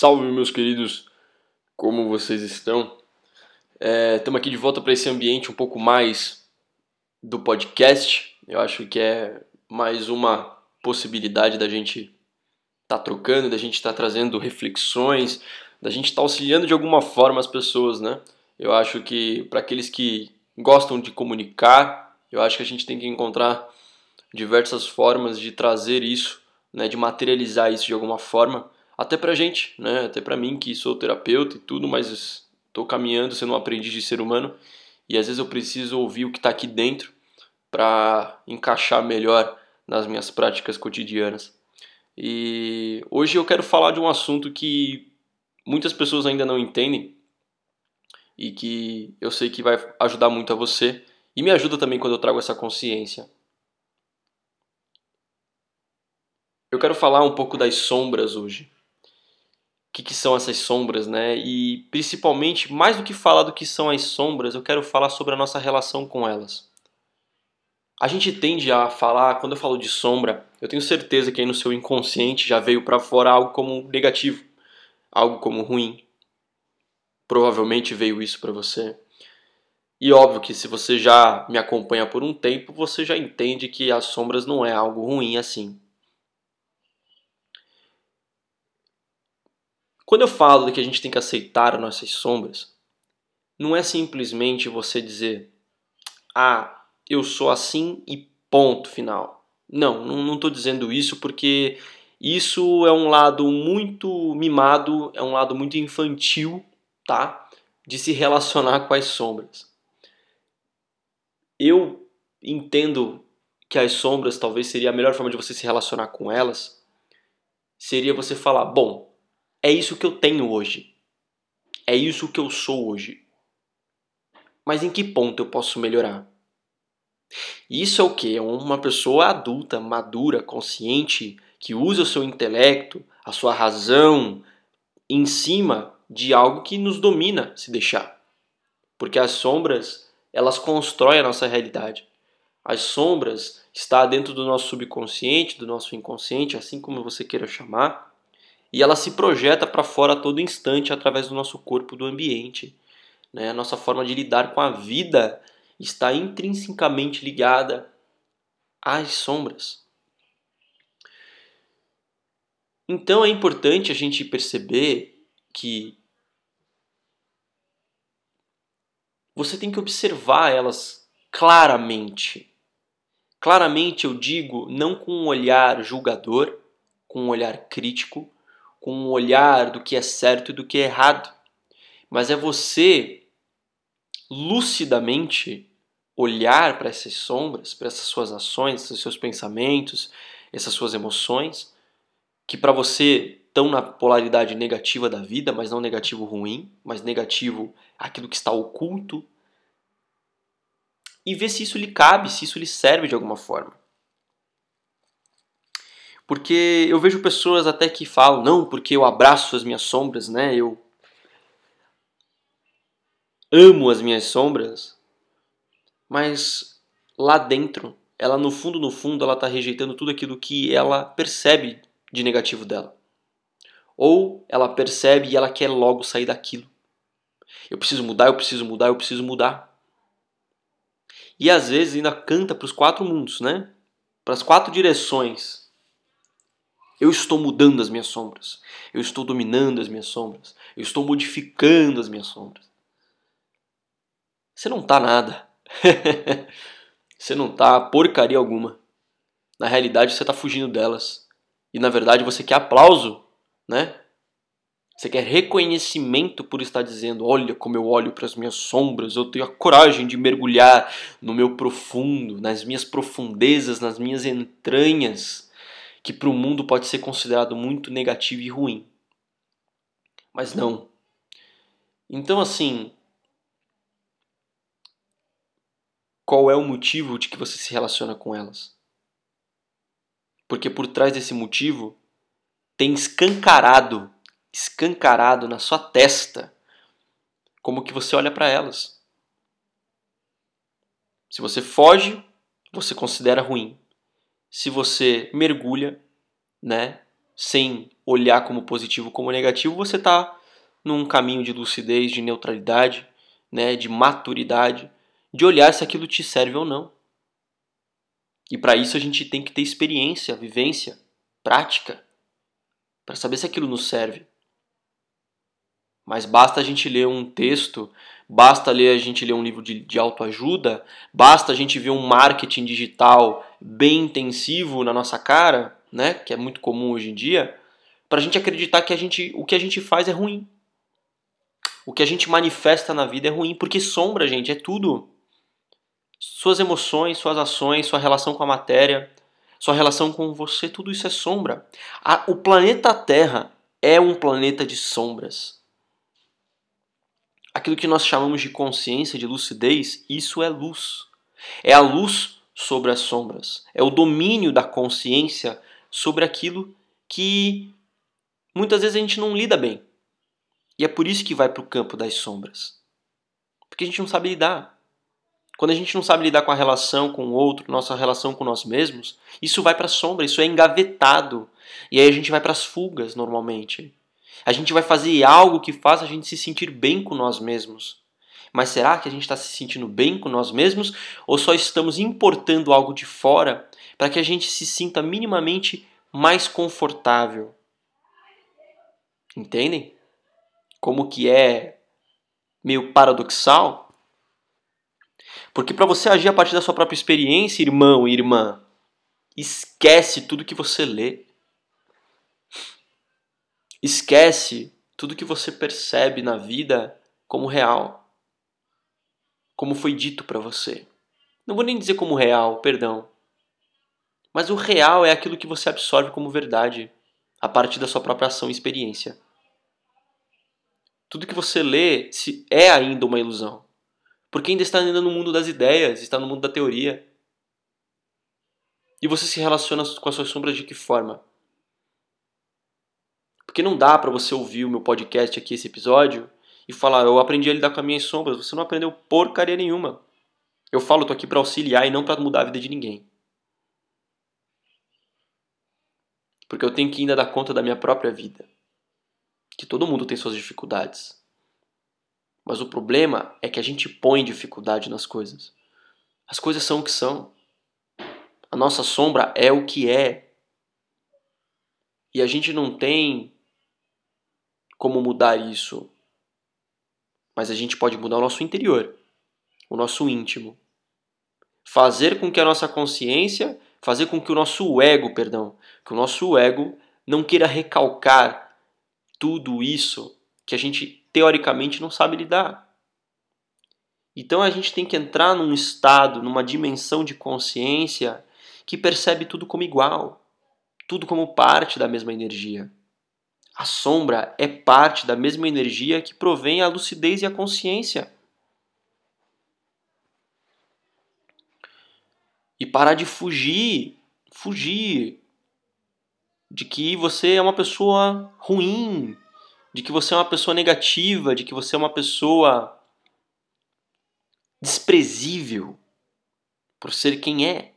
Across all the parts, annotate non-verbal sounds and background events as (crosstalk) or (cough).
Salve, meus queridos, como vocês estão? Estamos é, aqui de volta para esse ambiente um pouco mais do podcast. Eu acho que é mais uma possibilidade da gente estar tá trocando, da gente estar tá trazendo reflexões, da gente estar tá auxiliando de alguma forma as pessoas, né? Eu acho que para aqueles que gostam de comunicar, eu acho que a gente tem que encontrar diversas formas de trazer isso, né, de materializar isso de alguma forma até pra gente, né? Até pra mim que sou terapeuta e tudo, mas estou caminhando sendo um aprendiz de ser humano e às vezes eu preciso ouvir o que está aqui dentro para encaixar melhor nas minhas práticas cotidianas. E hoje eu quero falar de um assunto que muitas pessoas ainda não entendem e que eu sei que vai ajudar muito a você e me ajuda também quando eu trago essa consciência. Eu quero falar um pouco das sombras hoje que, que são essas sombras, né? E principalmente, mais do que falar do que são as sombras, eu quero falar sobre a nossa relação com elas. A gente tende a falar, quando eu falo de sombra, eu tenho certeza que aí no seu inconsciente já veio para fora algo como negativo, algo como ruim. Provavelmente veio isso para você. E óbvio que se você já me acompanha por um tempo, você já entende que as sombras não é algo ruim assim. Quando eu falo de que a gente tem que aceitar as nossas sombras, não é simplesmente você dizer, ah, eu sou assim e ponto final. Não, não estou dizendo isso porque isso é um lado muito mimado, é um lado muito infantil, tá? De se relacionar com as sombras. Eu entendo que as sombras talvez seria a melhor forma de você se relacionar com elas. Seria você falar, bom, é isso que eu tenho hoje. É isso que eu sou hoje. Mas em que ponto eu posso melhorar? Isso é o que? É uma pessoa adulta, madura, consciente, que usa o seu intelecto, a sua razão, em cima de algo que nos domina, se deixar. Porque as sombras, elas constroem a nossa realidade. As sombras está dentro do nosso subconsciente, do nosso inconsciente, assim como você queira chamar e ela se projeta para fora a todo instante através do nosso corpo, do ambiente. Né? A nossa forma de lidar com a vida está intrinsecamente ligada às sombras. Então é importante a gente perceber que você tem que observar elas claramente. Claramente eu digo, não com um olhar julgador, com um olhar crítico, com um olhar do que é certo e do que é errado, mas é você lucidamente olhar para essas sombras, para essas suas ações, esses seus pensamentos, essas suas emoções, que para você estão na polaridade negativa da vida, mas não negativo ruim, mas negativo aquilo que está oculto, e ver se isso lhe cabe, se isso lhe serve de alguma forma. Porque eu vejo pessoas até que falam, não, porque eu abraço as minhas sombras, né? Eu amo as minhas sombras. Mas lá dentro, ela no fundo, no fundo, ela está rejeitando tudo aquilo que ela percebe de negativo dela. Ou ela percebe e ela quer logo sair daquilo. Eu preciso mudar, eu preciso mudar, eu preciso mudar. E às vezes ainda canta para os quatro mundos, né? Para as quatro direções eu estou mudando as minhas sombras. Eu estou dominando as minhas sombras. Eu estou modificando as minhas sombras. Você não tá nada. (laughs) você não tá porcaria alguma. Na realidade, você está fugindo delas. E na verdade, você quer aplauso, né? Você quer reconhecimento por estar dizendo: Olha como eu olho para as minhas sombras, eu tenho a coragem de mergulhar no meu profundo, nas minhas profundezas, nas minhas entranhas que para o mundo pode ser considerado muito negativo e ruim. Mas não. Então, assim, qual é o motivo de que você se relaciona com elas? Porque por trás desse motivo tem escancarado, escancarado na sua testa como que você olha para elas. Se você foge, você considera ruim se você mergulha, né, sem olhar como positivo como negativo, você está num caminho de lucidez, de neutralidade, né, de maturidade, de olhar se aquilo te serve ou não. E para isso a gente tem que ter experiência, vivência, prática, para saber se aquilo nos serve. Mas basta a gente ler um texto, basta ler a gente ler um livro de, de autoajuda, basta a gente ver um marketing digital bem intensivo na nossa cara, né, que é muito comum hoje em dia, para a gente acreditar que a gente, o que a gente faz é ruim. O que a gente manifesta na vida é ruim, porque sombra, gente, é tudo. Suas emoções, suas ações, sua relação com a matéria, sua relação com você, tudo isso é sombra. A, o planeta Terra é um planeta de sombras. Aquilo que nós chamamos de consciência, de lucidez, isso é luz. É a luz sobre as sombras. É o domínio da consciência sobre aquilo que muitas vezes a gente não lida bem. E é por isso que vai para o campo das sombras. Porque a gente não sabe lidar. Quando a gente não sabe lidar com a relação com o outro, nossa relação com nós mesmos, isso vai para a sombra, isso é engavetado. E aí a gente vai para as fugas normalmente. A gente vai fazer algo que faça a gente se sentir bem com nós mesmos. Mas será que a gente está se sentindo bem com nós mesmos ou só estamos importando algo de fora para que a gente se sinta minimamente mais confortável? Entendem? Como que é meio paradoxal? Porque para você agir a partir da sua própria experiência, irmão e irmã, esquece tudo que você lê. Esquece tudo que você percebe na vida como real. Como foi dito para você. Não vou nem dizer como real, perdão. Mas o real é aquilo que você absorve como verdade a partir da sua própria ação e experiência. Tudo que você lê é ainda uma ilusão. Porque ainda está ainda no mundo das ideias, está no mundo da teoria. E você se relaciona com as suas sombras de que forma? Porque não dá para você ouvir o meu podcast aqui, esse episódio, e falar, eu aprendi a lidar com as minhas sombras. Você não aprendeu porcaria nenhuma. Eu falo, tô aqui para auxiliar e não para mudar a vida de ninguém. Porque eu tenho que ainda dar conta da minha própria vida que todo mundo tem suas dificuldades. Mas o problema é que a gente põe dificuldade nas coisas. As coisas são o que são. A nossa sombra é o que é. E a gente não tem como mudar isso. Mas a gente pode mudar o nosso interior, o nosso íntimo. Fazer com que a nossa consciência, fazer com que o nosso ego, perdão, que o nosso ego não queira recalcar tudo isso que a gente teoricamente não sabe lidar. Então a gente tem que entrar num estado, numa dimensão de consciência que percebe tudo como igual, tudo como parte da mesma energia. A sombra é parte da mesma energia que provém a lucidez e a consciência. E parar de fugir, fugir de que você é uma pessoa ruim, de que você é uma pessoa negativa, de que você é uma pessoa desprezível por ser quem é.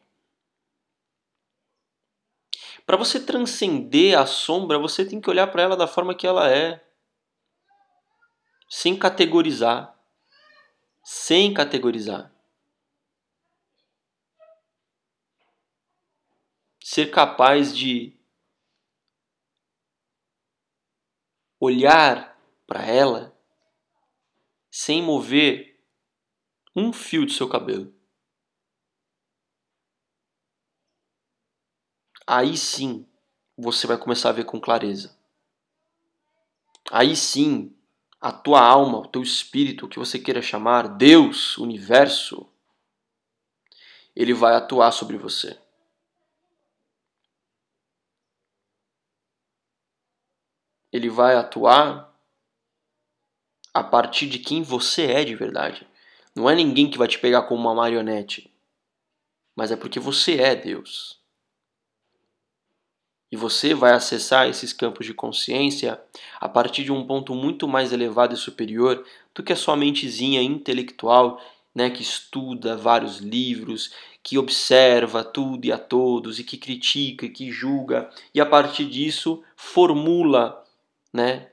Para você transcender a sombra, você tem que olhar para ela da forma que ela é, sem categorizar. Sem categorizar. Ser capaz de olhar para ela sem mover um fio do seu cabelo. Aí sim você vai começar a ver com clareza. Aí sim a tua alma, o teu espírito, o que você queira chamar, Deus, universo, ele vai atuar sobre você. ele vai atuar a partir de quem você é de verdade. Não é ninguém que vai te pegar como uma marionete, mas é porque você é Deus. E você vai acessar esses campos de consciência a partir de um ponto muito mais elevado e superior do que a sua mentezinha intelectual né, que estuda vários livros, que observa tudo e a todos e que critica e que julga e a partir disso formula, né,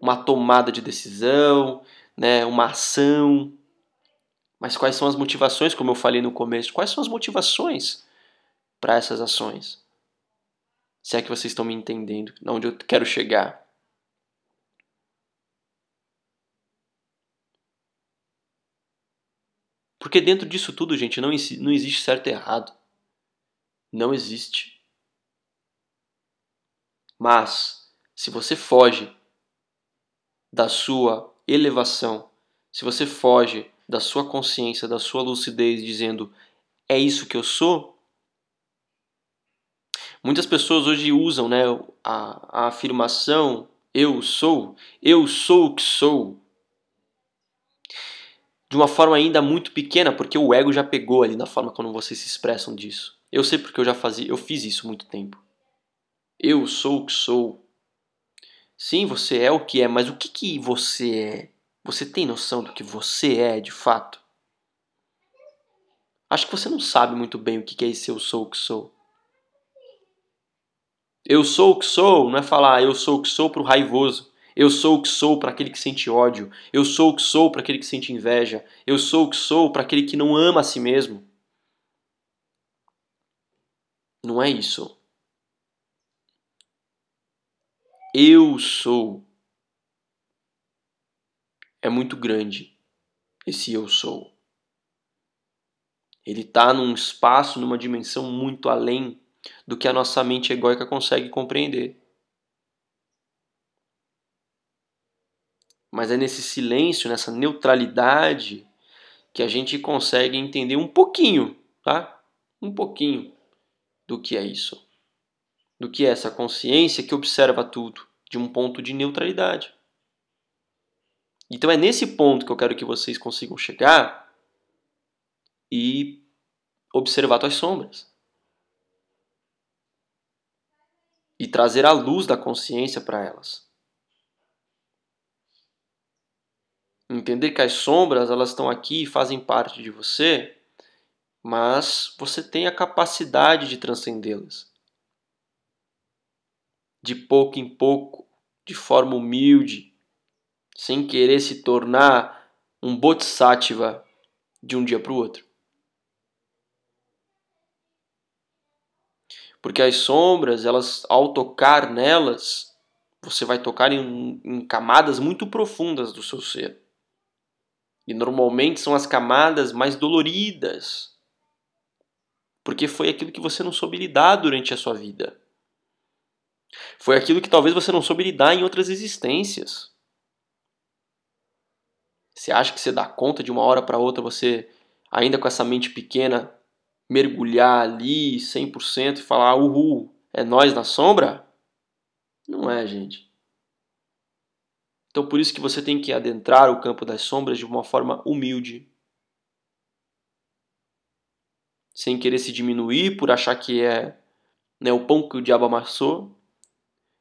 uma tomada de decisão, né, uma ação. Mas quais são as motivações, como eu falei no começo? Quais são as motivações para essas ações? Se é que vocês estão me entendendo, onde eu quero chegar. Porque dentro disso tudo, gente, não, não existe certo e errado. Não existe. Mas, se você foge da sua elevação, se você foge da sua consciência, da sua lucidez, dizendo é isso que eu sou, muitas pessoas hoje usam né, a, a afirmação eu sou, eu sou o que sou, de uma forma ainda muito pequena, porque o ego já pegou ali na forma como vocês se expressam disso. Eu sei porque eu já fazia, eu fiz isso muito tempo. Eu sou o que sou. Sim, você é o que é, mas o que, que você é? Você tem noção do que você é de fato? Acho que você não sabe muito bem o que é esse eu sou o que sou. Eu sou o que sou não é falar eu sou o que sou para o raivoso. Eu sou o que sou para aquele que sente ódio. Eu sou o que sou para aquele que sente inveja. Eu sou o que sou para aquele que não ama a si mesmo. Não é isso. Eu sou. É muito grande esse eu sou. Ele está num espaço, numa dimensão muito além do que a nossa mente egóica consegue compreender. Mas é nesse silêncio, nessa neutralidade, que a gente consegue entender um pouquinho, tá? Um pouquinho do que é isso. Do que é essa consciência que observa tudo de um ponto de neutralidade. Então é nesse ponto que eu quero que vocês consigam chegar e observar suas sombras. E trazer a luz da consciência para elas. Entender que as sombras elas estão aqui e fazem parte de você, mas você tem a capacidade de transcendê-las. De pouco em pouco, de forma humilde, sem querer se tornar um bodhisattva de um dia para o outro. Porque as sombras, elas, ao tocar nelas, você vai tocar em, em camadas muito profundas do seu ser. E normalmente são as camadas mais doloridas. Porque foi aquilo que você não soube lidar durante a sua vida. Foi aquilo que talvez você não soube lidar em outras existências. Você acha que você dá conta de uma hora para outra, você, ainda com essa mente pequena, mergulhar ali 100% e falar, uhul, é nós na sombra? Não é, gente. Então por isso que você tem que adentrar o campo das sombras de uma forma humilde. Sem querer se diminuir por achar que é né, o pão que o diabo amassou,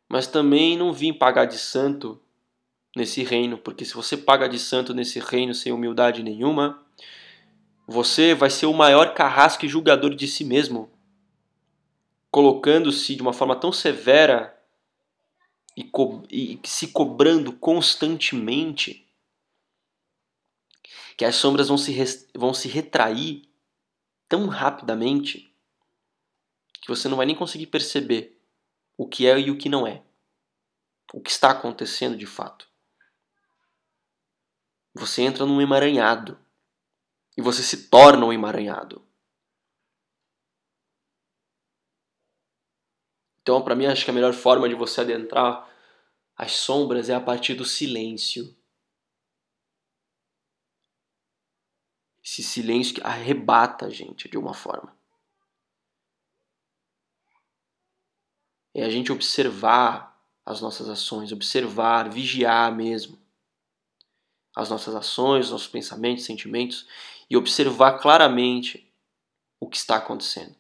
mas também não vir pagar de santo nesse reino, porque se você paga de santo nesse reino sem humildade nenhuma, você vai ser o maior carrasco e julgador de si mesmo, colocando-se de uma forma tão severa e, co e se cobrando constantemente, que as sombras vão se, vão se retrair tão rapidamente que você não vai nem conseguir perceber o que é e o que não é, o que está acontecendo de fato. Você entra num emaranhado e você se torna um emaranhado. Então, para mim, acho que a melhor forma de você adentrar as sombras é a partir do silêncio. Esse silêncio que arrebata a gente de uma forma. É a gente observar as nossas ações, observar, vigiar mesmo as nossas ações, nossos pensamentos, sentimentos e observar claramente o que está acontecendo.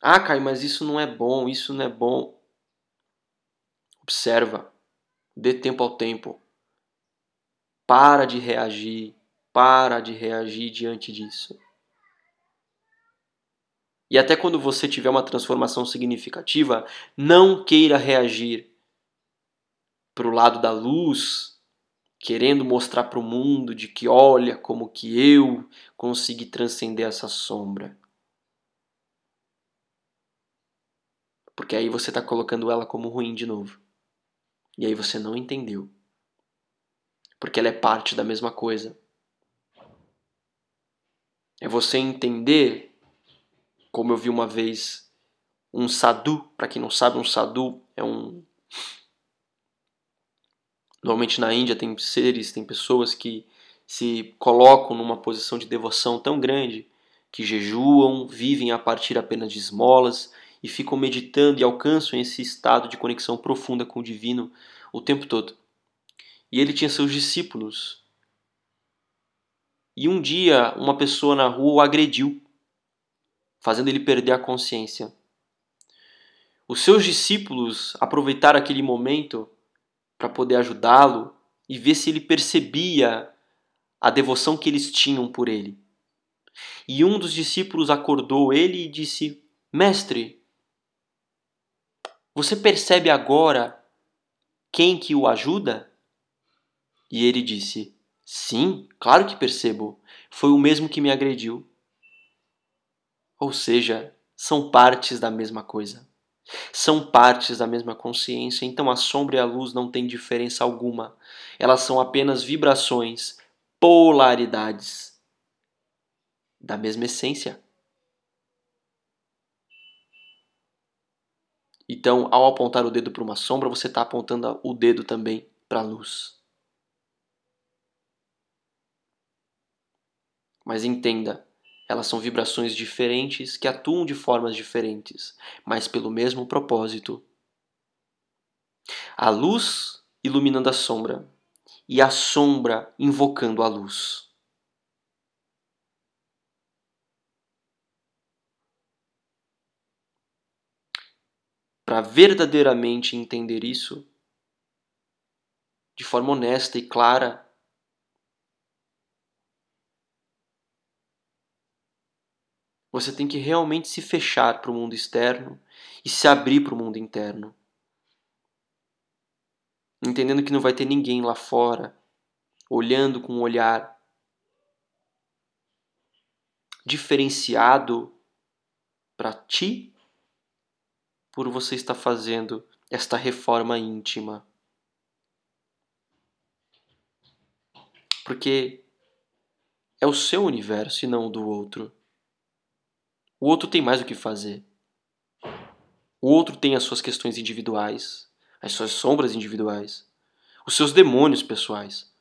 Ah, Caio, mas isso não é bom, isso não é bom. Observa. Dê tempo ao tempo. Para de reagir, para de reagir diante disso. E até quando você tiver uma transformação significativa, não queira reagir para o lado da luz, querendo mostrar para o mundo de que olha como que eu consegui transcender essa sombra. Porque aí você está colocando ela como ruim de novo. E aí você não entendeu. Porque ela é parte da mesma coisa. É você entender como eu vi uma vez um sadhu, para quem não sabe, um sadhu é um Normalmente na Índia tem seres, tem pessoas que se colocam numa posição de devoção tão grande que jejuam, vivem a partir apenas de esmolas e ficam meditando e alcançam esse estado de conexão profunda com o divino o tempo todo. E ele tinha seus discípulos. E um dia uma pessoa na rua o agrediu fazendo ele perder a consciência. Os seus discípulos aproveitaram aquele momento para poder ajudá-lo e ver se ele percebia a devoção que eles tinham por ele. E um dos discípulos acordou ele e disse: Mestre, você percebe agora quem que o ajuda? E ele disse: Sim, claro que percebo. Foi o mesmo que me agrediu. Ou seja, são partes da mesma coisa. São partes da mesma consciência, então a sombra e a luz não têm diferença alguma. Elas são apenas vibrações, polaridades da mesma essência. Então, ao apontar o dedo para uma sombra, você está apontando o dedo também para a luz. Mas entenda, elas são vibrações diferentes que atuam de formas diferentes, mas pelo mesmo propósito. A luz iluminando a sombra e a sombra invocando a luz. Para verdadeiramente entender isso, de forma honesta e clara, Você tem que realmente se fechar para o mundo externo e se abrir para o mundo interno. Entendendo que não vai ter ninguém lá fora olhando com um olhar diferenciado para ti por você estar fazendo esta reforma íntima. Porque é o seu universo e não o do outro. O outro tem mais o que fazer. O outro tem as suas questões individuais, as suas sombras individuais, os seus demônios pessoais.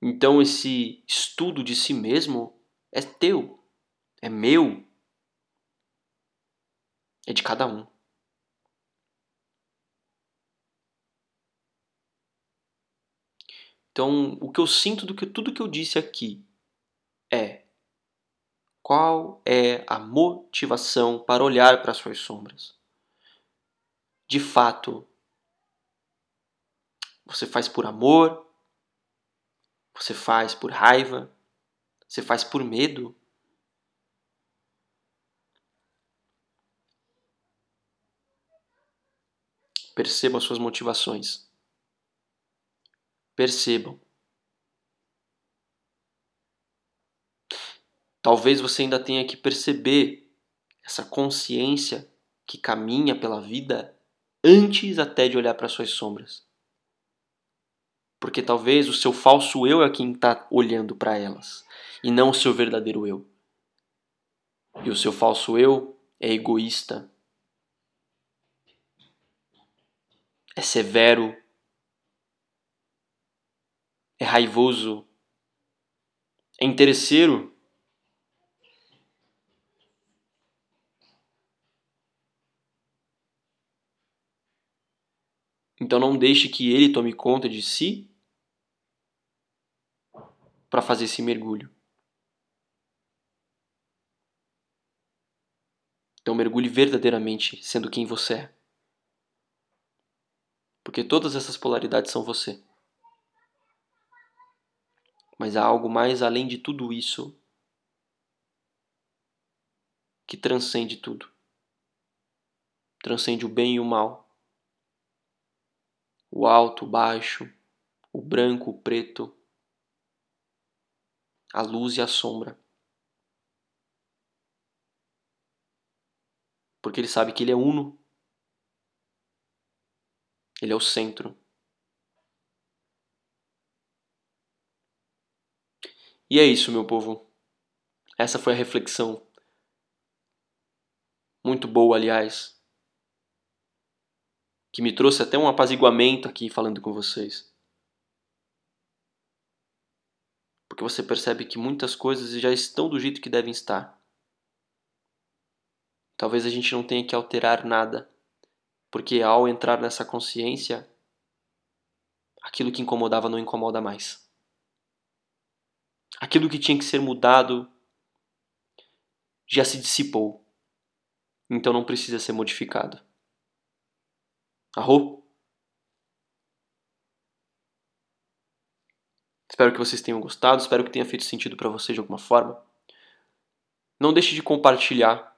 Então esse estudo de si mesmo é teu, é meu, é de cada um. Então, o que eu sinto do que tudo que eu disse aqui é qual é a motivação para olhar para as suas sombras? De fato, você faz por amor? Você faz por raiva? Você faz por medo? Percebam as suas motivações. Percebam. Talvez você ainda tenha que perceber essa consciência que caminha pela vida antes até de olhar para suas sombras. Porque talvez o seu falso eu é quem está olhando para elas e não o seu verdadeiro eu. E o seu falso eu é egoísta, é severo, é raivoso, é interesseiro Então não deixe que ele tome conta de si para fazer esse mergulho. Então mergulhe verdadeiramente sendo quem você é. Porque todas essas polaridades são você. Mas há algo mais além de tudo isso que transcende tudo. Transcende o bem e o mal, o alto, o baixo, o branco, o preto, a luz e a sombra. Porque ele sabe que ele é uno. Ele é o centro. E é isso, meu povo. Essa foi a reflexão. Muito boa, aliás. Que me trouxe até um apaziguamento aqui falando com vocês. Porque você percebe que muitas coisas já estão do jeito que devem estar. Talvez a gente não tenha que alterar nada, porque ao entrar nessa consciência, aquilo que incomodava não incomoda mais. Aquilo que tinha que ser mudado já se dissipou. Então não precisa ser modificado. Arro? Espero que vocês tenham gostado, espero que tenha feito sentido para vocês de alguma forma. Não deixe de compartilhar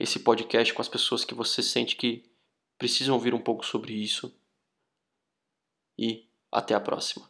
esse podcast com as pessoas que você sente que precisam ouvir um pouco sobre isso. E até a próxima.